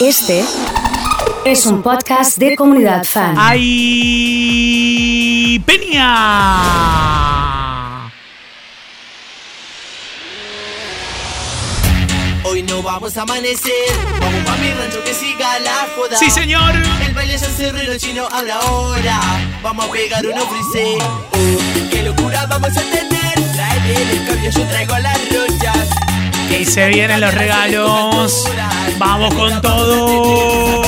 Este es un podcast de comunidad fan. ¡Ay! ¡Peña! Hoy no vamos a amanecer, vamos pa' mi rancho que siga la joda. ¡Sí, señor! El baile es el cerrero chino habla ahora. Vamos a pegar unos frise. Oh, qué locura vamos a tener. Trae el cambio, yo traigo las rochas. Y se vienen los regalos. Vamos con todo.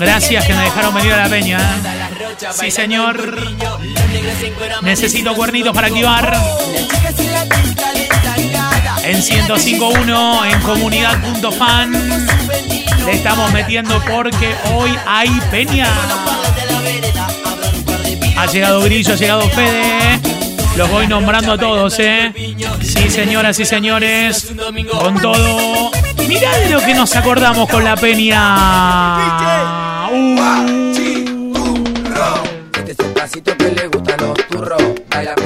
Gracias que me dejaron venir a la peña. Sí, señor. Necesito cuernitos para activar. En 105.1, en comunidad.fan. Le estamos metiendo porque hoy hay peña. Ha llegado Grillo, ha llegado Fede. Los voy nombrando a todos, ¿eh? Sí, señoras y señores. Con todo. Mirá de lo que nos acordamos con la peña. Uh.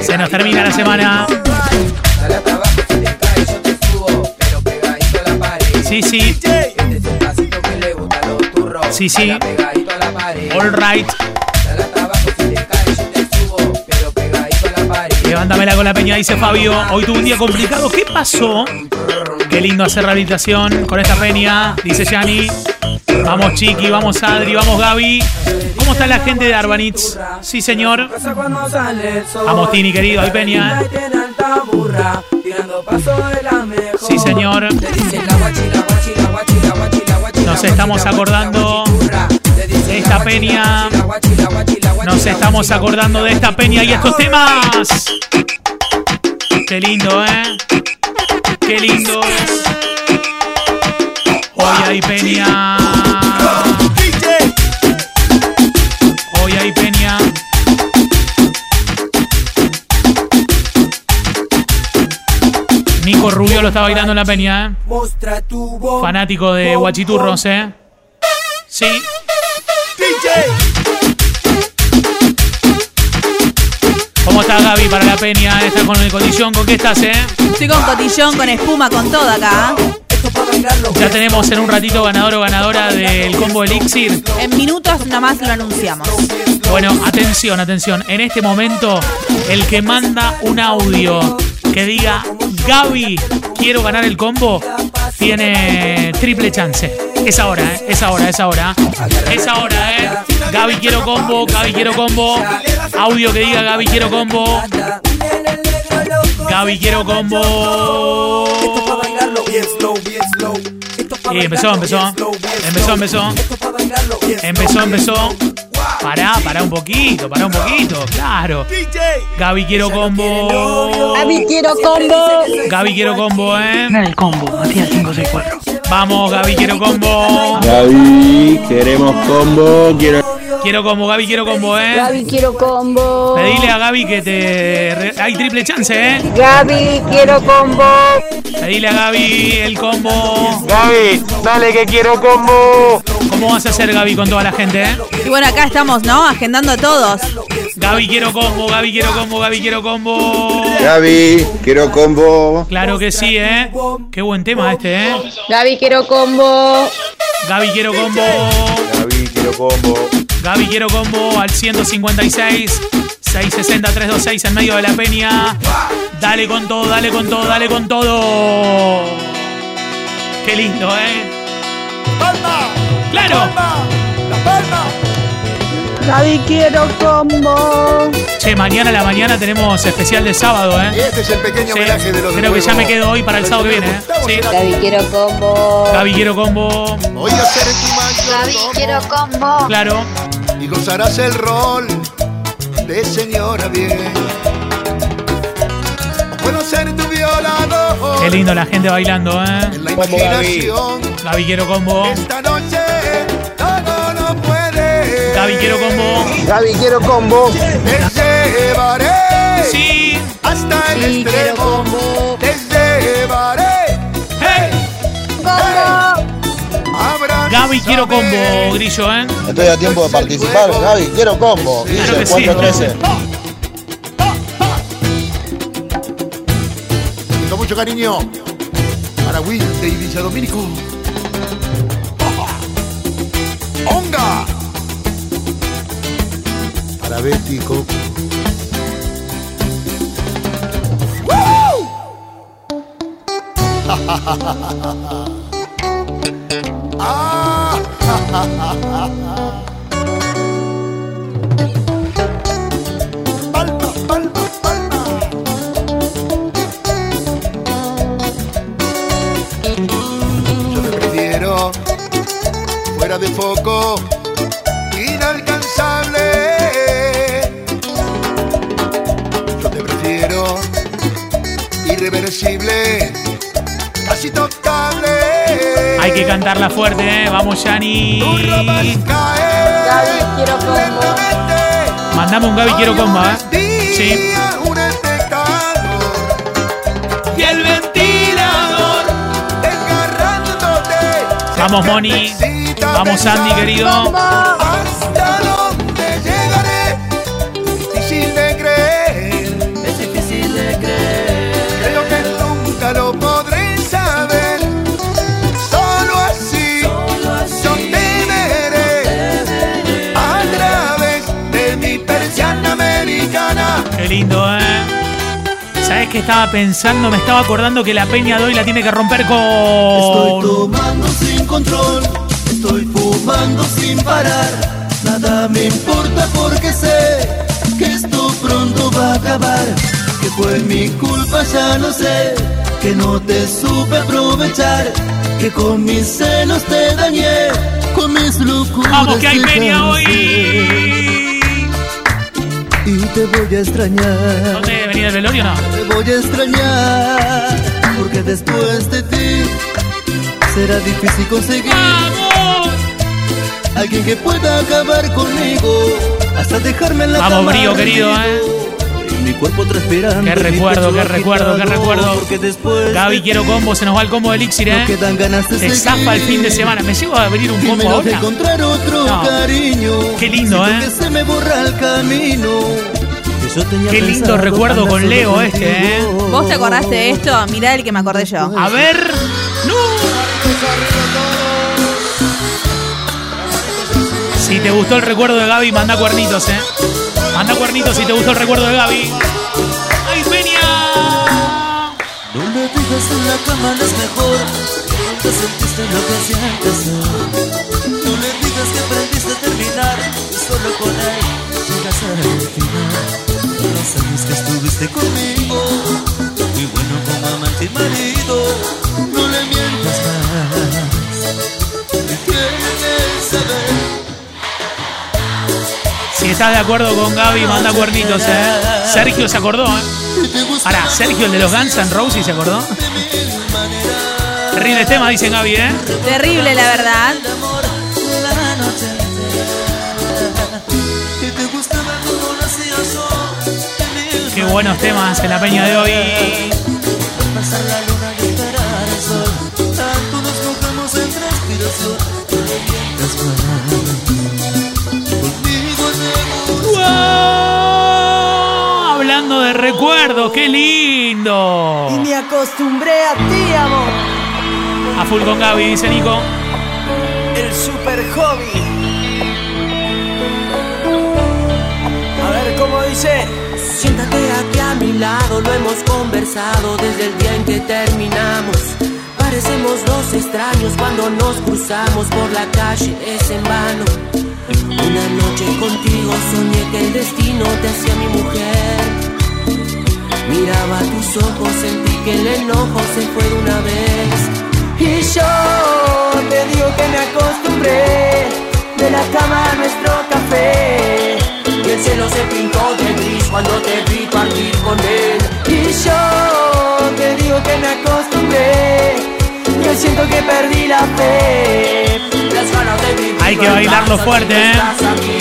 Se nos termina la semana. Dale hasta abajo, si te caes Levántamela con la peña, dice Fabio. Hoy tuve un día complicado. ¿Qué pasó? Qué lindo hacer rehabilitación con esta peña, dice Yani. Vamos Chiqui, vamos Adri, vamos Gaby. ¿Cómo está la gente de Arbanitz? Sí, señor. Vamos Tini, querido, hay peña. Sí, señor. Nos estamos acordando de esta peña. Nos estamos acordando de esta peña y estos temas. Qué lindo, ¿eh? Qué lindo es. Hoy hay peña. Hoy hay peña. Nico Rubio lo está bailando en la peña, ¿eh? Fanático de Guachiturros, ¿eh? Sí. ¿Cómo está Gaby para la peña? ¿Estás con el cotillón? ¿Con qué estás, eh? Estoy con cotillón, con espuma, con todo acá. Ya tenemos en un ratito ganador o ganadora del combo Elixir. En minutos nomás lo anunciamos. Bueno, atención, atención. En este momento, el que manda un audio que diga Gaby, quiero ganar el combo, tiene triple chance. Es ahora, ¿eh? Es ahora, es ahora. Es ahora, ¿eh? Gaby, quiero combo, Gaby, quiero combo. Audio que diga Gaby, quiero combo. Gaby, quiero combo. Y empezó, empezó. Empezó, empezó. Empezó, empezó. Pará, pará un poquito, pará un poquito, claro. Gaby quiero combo. Gaby quiero combo. Gaby quiero combo, eh. El combo, Matías 564. Vamos, Gaby quiero combo. Gaby, queremos combo, quiero... Quiero combo, Gaby quiero combo, eh. Gaby quiero combo. Pedile a Gaby que te. Hay triple chance, eh. Gaby quiero combo. Pedile a Gaby el combo. Gaby, dale que quiero combo. ¿Cómo vas a hacer, Gaby, con toda la gente, eh? Y bueno, acá estamos, ¿no? Agendando a todos. Gaby quiero combo, Gaby quiero combo, Gaby quiero combo. Gaby, quiero combo. Claro que sí, eh. Qué buen tema este, eh. Gaby quiero combo. Gaby quiero combo. Gaby, quiero combo. Gaby quiero combo al 156 660 326 en medio de la peña. Dale con todo, dale con todo, dale con todo. Qué lindo, ¿eh? ¡Claro! Gaby quiero combo. Che, mañana a la mañana tenemos especial de sábado, ¿eh? Este es el pequeño Sí, homenaje de los creo que ya me quedo hoy para el sábado que viene, ¿eh? Sí. Gaby quiero combo. Gaby quiero combo. Hoy a ser tu mayordomo quiero combo. Claro. y gozarás el rol de señora bien. O Puedo ser tu violador Qué lindo la gente bailando, ¿eh? en la imaginación. Gaby quiero combo. Esta noche. Gaby quiero combo. Gaby, quiero combo. Te llevaré Sí. hasta el Sí, quiero combo. Te llevaré. ¡Hey! Gaby quiero combo, Grillo, ¿eh? Estoy a tiempo de participar. Gaby, quiero combo. Claro que Guille, sí. 413. Con mucho cariño para Wilde y Villa Domínico. ¡Onga! Para. Yo prefiero fuera de foco, irreversible, casi tocable. Hay que cantarla fuerte, ¿eh? Vamos, Yani. Gaby, quiero combo. Mandame un Gaby Quiero Combo, ¿eh? Sí. Un espectador Y el ventilador. desgarrándote. Vamos, Moni. Vamos, Andy, querido. ¿Sabes qué estaba pensando? Me estaba acordando que la Peña de hoy la tiene que romper Estoy con. tomando sin control, estoy fumando sin parar. Nada me importa porque sé que esto pronto va a acabar. Que fue mi culpa, ya lo sé. Que no te supe aprovechar. Que con mis celos te dañé. Con mis locuras. ¡Vamos, que hay Peña hoy! Y te voy a extrañar. ¿Dónde venía el velorio no? Te voy a extrañar, porque después de ti será difícil conseguir ¡Vamos! alguien que pueda acabar conmigo hasta dejarme en la Vamos, Brío, querido, ¿eh? Y mi cuerpo transpirando. Qué recuerdo, qué recuerdo, qué recuerdo. Gaby, de quiero combo, se nos va el combo de Elixir, no ¿eh? quedan ganas de Te seguir. zafa el fin de semana. ¿Me llevo a venir un combo ahora? encontrar otro No. cariño. Qué lindo, ¿eh? que se me borra el camino. Que yo tenía Qué lindo recuerdo con Leo este, ¿eh? ¿Vos te acordaste de esto? Mirá el que me acordé yo. A ver. ¡No! Si te gustó el recuerdo de Gaby, manda cuernitos, ¿eh? Manda cuernitos si te gustó el recuerdo de Gaby. ¡Ay, Peña! No le digas en la cama no es mejor Nunca sentiste lo que sientes hoy. No le digas que aprendiste a terminar Los años que estuviste conmigo Muy bueno como amante y marido No le mientas más ¿Qué quieres saber? Si estás de acuerdo con Gaby, manda cuernitos, ¿eh? Sergio se acordó, ¿eh? Ahora, Sergio, el de los Guns N' Roses, ¿se acordó? Terrible tema, dicen Gaby, ¿eh? Terrible, la verdad. Qué buenos temas en la peña de hoy. Y. Hablando de recuerdos, qué lindo. me acostumbré a ti, amor A full con Gaby, dice Nico. El super hobby A ver cómo dice Siéntate aquí a mi lado, lo hemos conversado desde el día en que terminamos. Parecemos dos extraños cuando nos cruzamos por la calle, es en vano. Una noche contigo soñé que el destino te hacía mi mujer. Miraba tus ojos, sentí que el enojo se fue de una vez. Y yo te digo que me acostumbré de la cama a nuestro café. El cielo se pintó de gris cuando te vi partir con él. Y yo te digo que me acostumbré. Yo siento que perdí la fe. Las ganas de vivir. Hay que bailarlo fuerte, ¿eh? Aquí.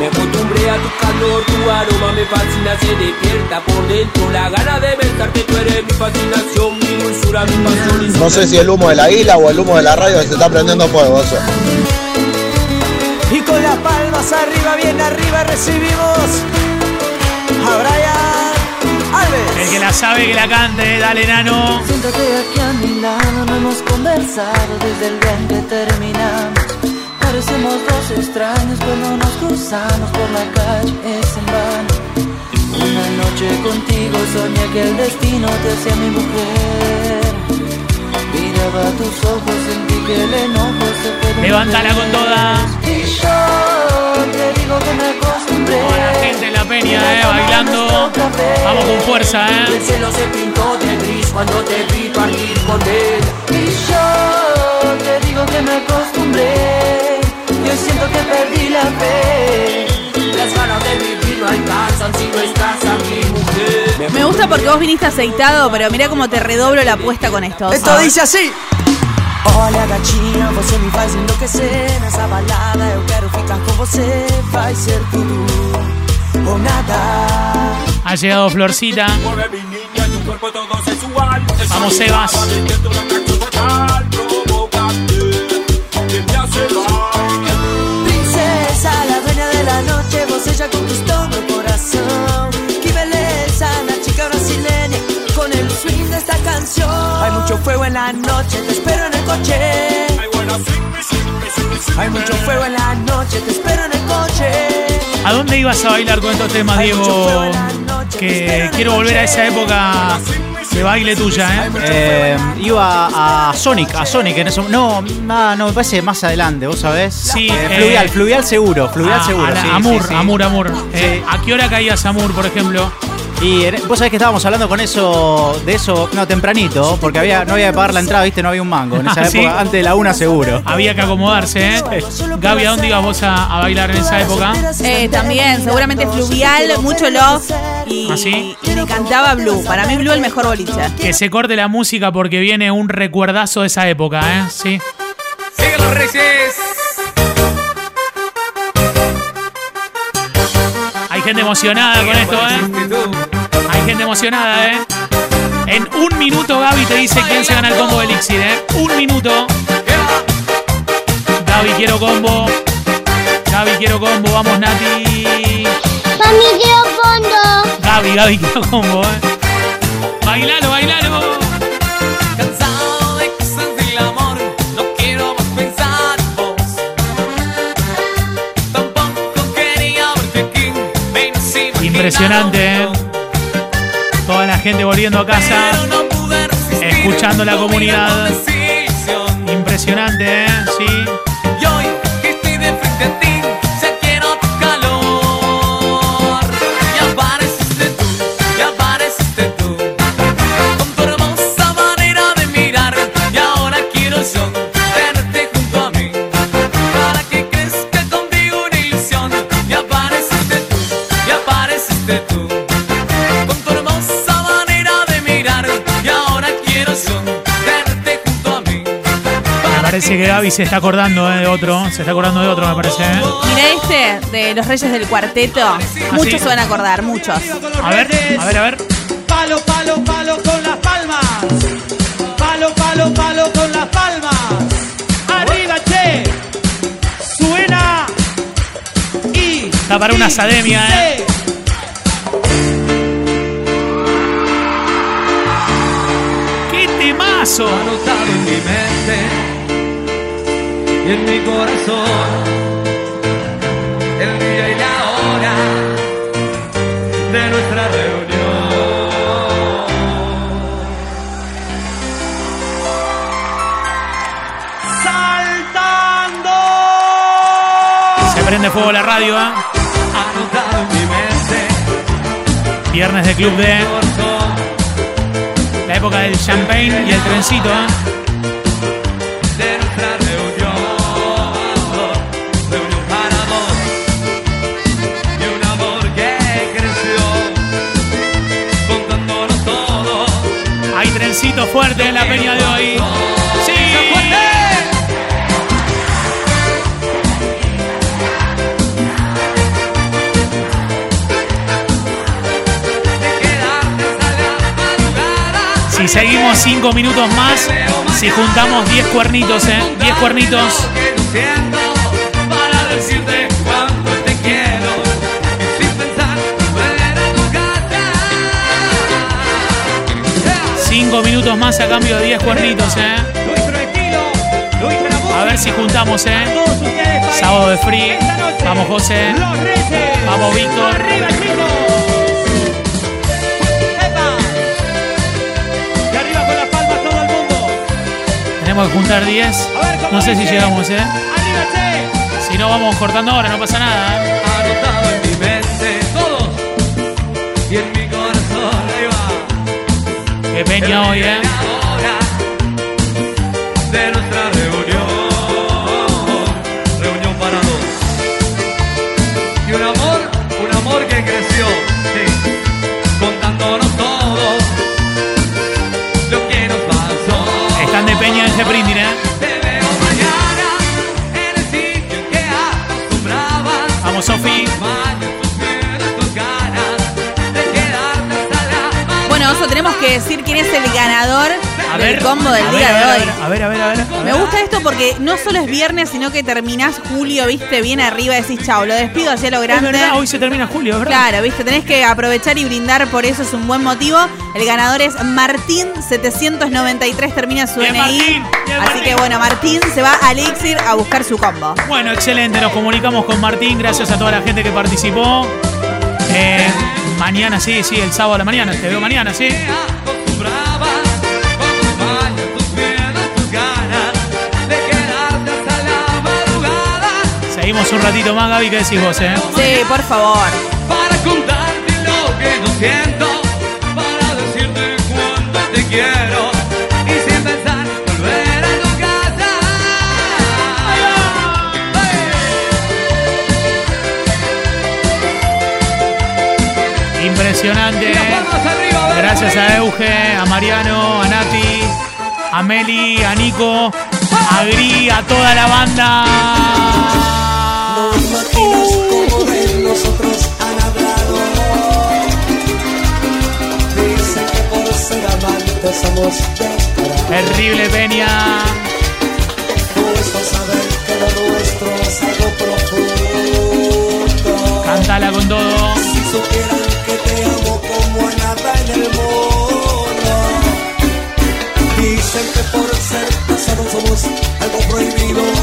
Me acostumbré a tu calor, tu aroma me fascina, se despierta por dentro. La gana de besarte, tú eres mi fascinación, mi dulzura, mi pasión. y No sé si el humo de la isla o el humo de la radio se está prendiendo fuego, eso. Y con las palmas arriba, bien arriba recibimos a Brian El que la sabe que la cante, dale nano. Siéntate aquí a mi lado, no hemos conversado desde el día en que terminamos. Parecemos dos extraños cuando nos cruzamos por la calle, es en vano. Una noche contigo soñé que el destino te hacía mi mujer. Miraba tus ojos, sentí que el enojo se fue. Levántala con toda. Y yo te digo que me acostumbré. Toda la gente en la peña, eh, bailando. Vamos con fuerza, El eh. cielo se pintó de gris cuando te vi partir con él. Y yo te digo que me acostumbré. Gusta porque vos viniste aceitado, pero mira cómo te redoblo la apuesta con esto. Esto dice así. Olha gatinha, você me faz enlouquecer Nessa balada eu quero ficar com você Vai ser tudo ou nada Ha llegado Florcita. Vamos, Sebas. Princesa, la dueña de la noche Você já conquistou canción Hay mucho fuego en la noche, te espero en el coche Hay mucho fuego en la noche, te espero en el coche ¿A dónde ibas a bailar con estos temas, Diego? Que quiero volver a esa época de baile tuya, ¿eh? Eh, iba a Sonic, a Sonic en eso. No, ah, no, me parece más adelante, ¿vos sabés? Sí, Eh, eh, fluvial, fluvial seguro, fluvial A- seguro. a la- sí, Amur, sí, sí. Amur, Amur. Eh. ¿A qué hora caías Amur, por ejemplo? Y en- vos sabés que estábamos hablando con eso, de eso, no, tempranito, porque había, no había que pagar la entrada, viste, no había un mango. En esa Ah, ¿sí? época, antes de la una seguro. Había que acomodarse, ¿eh? Gaby, ¿a dónde ibas vos a, a bailar en esa época? Eh, también, seguramente fluvial, mucho love y, ¿Ah, sí? y me cantaba Blue. Para mí Blue el mejor boliche. Que se corte la música porque viene un recuerdazo de esa época, ¿eh? Sí. Sigue los reyes. Hay gente emocionada con esto, ¿eh? Emocionada, ¿eh? En un minuto Gaby te dice quién se gana el combo de Elixir, ¿eh? Un minuto. Gaby quiero combo. Gaby quiero combo, vamos Nati. Mami, quiero fondo. Gaby, Gaby quiero combo, ¿eh? Bailalo, bailalo. Cansado de cosas del amor, no quiero más pensar en vos. Tampoco quería verte aquí, menos imaginado Impresionante, ¿eh? Gente volviendo a casa, escuchando la comunidad. Impresionante, ¿eh? Sí. Parece que Gaby se está acordando ¿eh? de otro. Se está acordando de otro, me parece, ¿eh? Mira este de los Reyes del Cuarteto. Muchos sí? se van a acordar, muchos. A ver, a ver, a ver. Palo, palo, palo con las palmas. Palo, palo, palo con las palmas. Arriba, che. Suena. Y. Está para una academia, ¿eh? ¡Qué temazo! Anotado en mi mente y en mi corazón el día y la hora de nuestra reunión. Saltando. Se prende fuego la radio, ¿eh? Mi mente Viernes de Club D. La época del champagne y el trencito, ¿eh? Trencito fuerte en la peña de hoy. ¡Sí! Si seguimos cinco minutos más, si juntamos 10 cuernitos, ¿eh? 10 cuernitos. Cinco minutos más a cambio de 10 cuernitos, ¿eh? A ver si juntamos, ¿eh? Sábado de free. Vamos, José. Vamos, Víctor. Tenemos que juntar 10. No sé si llegamos, ¿eh? Si no, vamos cortando ahora, no pasa nada. ¿eh? Y en mi corazón, ahí va. Qué peña hoy, ¿eh? Tenemos que decir quién es el ganador A del ver. combo del a día ver, a de hoy. A ver, a ver, a ver. a. Me gusta esto porque no solo es viernes, sino que terminás julio, viste, bien arriba, decís chao, lo despido hacia lo Es grande. verdad, hoy se termina julio, es verdad. Claro, viste, tenés que aprovechar y brindar, por eso es un buen motivo. El ganador es Martín 793, termina su Bien, DNI. Martín, bien, Así Martín. que bueno, Martín se va a Elixir a buscar su combo. Bueno, excelente. Nos comunicamos con Martín. Gracias a toda la gente que participó. Eh, mañana, sí, sí, el sábado a la mañana. Te veo mañana, sí. acostumbrabas con tus baños, tus penas, tus ganas de quedarte hasta la madrugada Seguimos un ratito más, Gaby. ¿Qué decís vos, eh? Sí, por favor. para contarte lo que yo siento, Impresionante. Gracias a Euge, a Mariano, a Nati, a Meli, a Nico, a Gri, a toda la banda. imaginas cómo de nosotros han hablado. Dicen que por ser amantes somos. Terrible Peña. Puesto a saber que lo nuestro es algo profundo. Cántala con todo. Somos algo prohibido.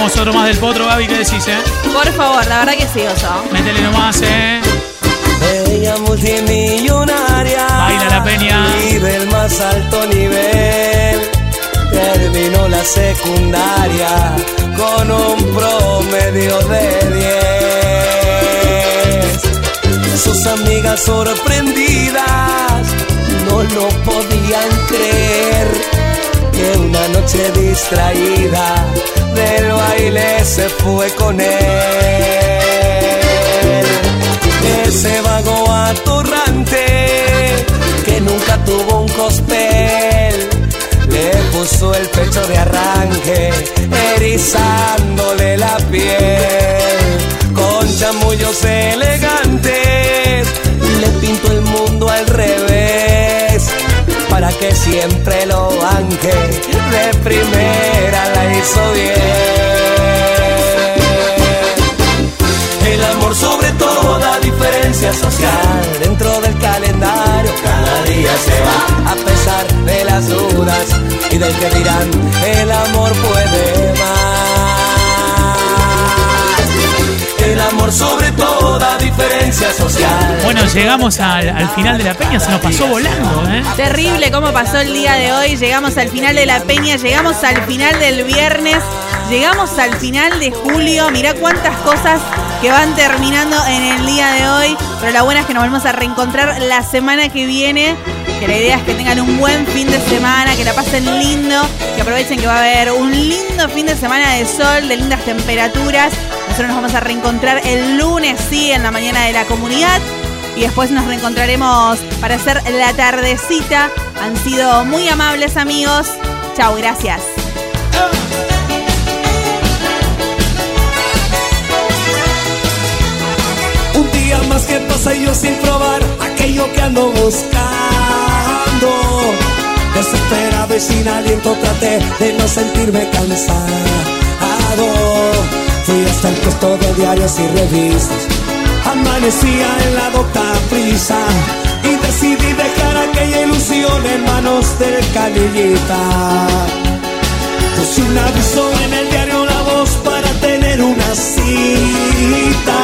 Metemos otro más del potro, Gaby. ¿Qué decís, eh? Por favor, la verdad que sí, Oso. Métele nomás, eh. Ella multimillonaria. Baila la peña. Y del más alto nivel. Terminó la secundaria con un promedio de 10. Sus amigas sorprendidas no lo podían creer. Que una noche distraída del baile se fue con él. Ese vago atorrante que nunca tuvo un cospel le puso el pecho de arranque, erizándole la piel. Con chamullos elegantes que siempre lo banque. De primera la hizo bien. El amor sobre toda diferencia social dentro del calendario cada día se va a pesar de la las dudas y del que dirán el amor puede más. Amor sobre toda diferencia social. Bueno, llegamos al, al final de la peña, se nos pasó volando, ¿eh? Terrible cómo pasó el día de hoy. Llegamos al final de la peña, llegamos al final del viernes, llegamos al final de julio. Mirá cuántas cosas que van terminando en el día de hoy. Pero la buena es que nos volvemos a reencontrar la semana que viene. Que la idea es que tengan un buen fin de semana, que la pasen lindo, que aprovechen que va a haber un lindo fin de semana de sol, de lindas temperaturas. Nos vamos a reencontrar el lunes, sí, en la mañana de la comunidad. Y después nos reencontraremos para hacer la tardecita. Han sido muy amables amigos. Chao, gracias. Un día más que pasa yo sin probar aquello que ando buscando. Desesperado y sin aliento traté de no sentirme cansado. El puesto de diarios y revistas. Amanecía en la docta prisa y decidí dejar aquella ilusión en manos del canillita. Puse un aviso en el diario La Voz para tener una cita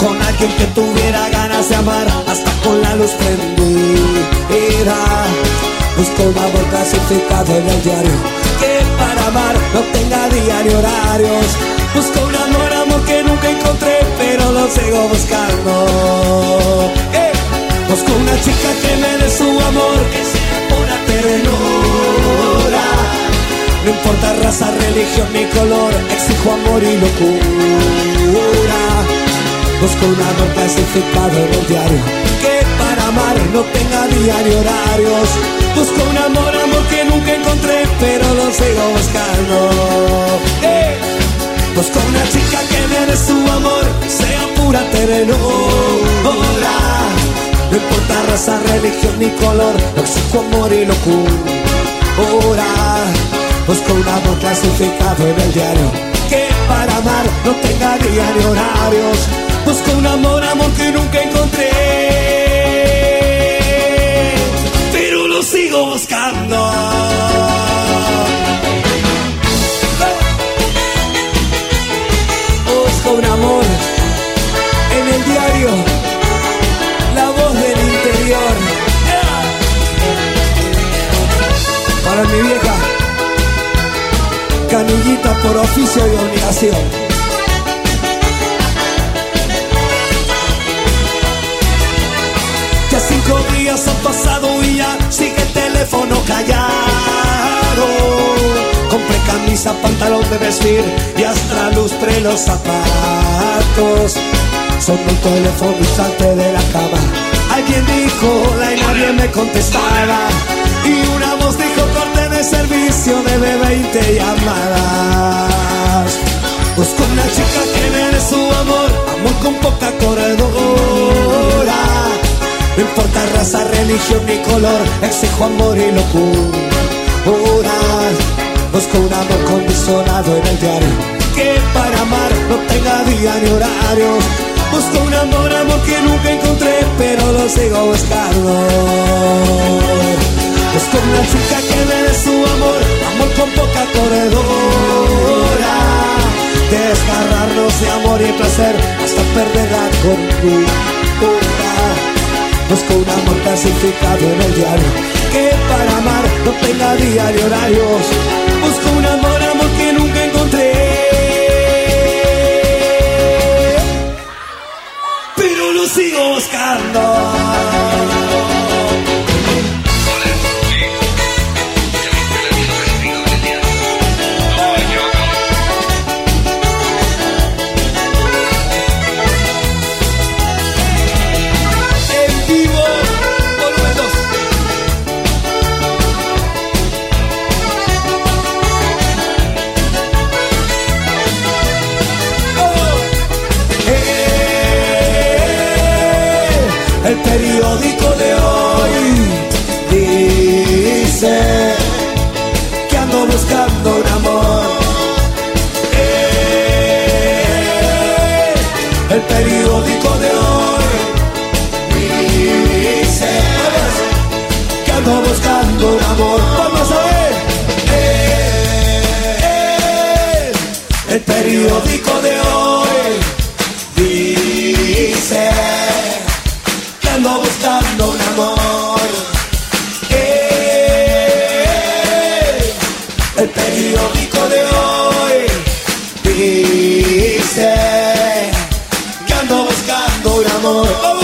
con alguien que tuviera ganas de amar hasta con la luz prendida. Busco un amor clasificado en el diario no tenga día ni horarios. Busco un amor, amor que nunca encontré, pero lo sigo buscando. ¡Eh! Busco una chica que me dé su amor, que sea pura ternura. No importa raza, religión ni color, exijo amor y locura. Busco un amor clasificado en el diario Que para amar no tenga día ni horarios Busco un amor, amor que nunca encontré Pero lo sigo buscando. Busco una chica que me su amor Sea pura ternura No importa raza, religión ni color Exijo amor y locura Busco un amor clasificado en el diario Que para amar no tenga día ni horarios Busco un amor, amor que nunca encontré. Buscando. Busco un amor en el diario, la voz del interior. Para mi vieja, canillita por oficio y obligación. Cinco días han pasado y ya sigue el teléfono callado. Compré camisa, pantalón de vestir y hasta lustre los zapatos. Sonó el teléfono salté de la cama. Alguien dijo la y nadie me contestaba. Y una voz dijo corte de servicio de 20 llamadas. Busco una chica que me dé su amor, amor con poca corredora. No importa raza, religión ni color, exijo amor y locura. Busco un amor condicionado en el diario, que para amar no tenga día ni horarios. Busco un amor, amor que nunca encontré, pero lo sigo buscando. Busco una chica que me dé su amor, amor con poca corredora. Desgarrarnos de amor y placer hasta perder la cordura. Busco un amor clasificado en el diario Que para amar no tenga día ni horarios. Busco un amor, amor que nunca encontré. Pero lo sigo buscando un amor. Eh, el periódico de hoy dice que ando buscando un amor. Oh,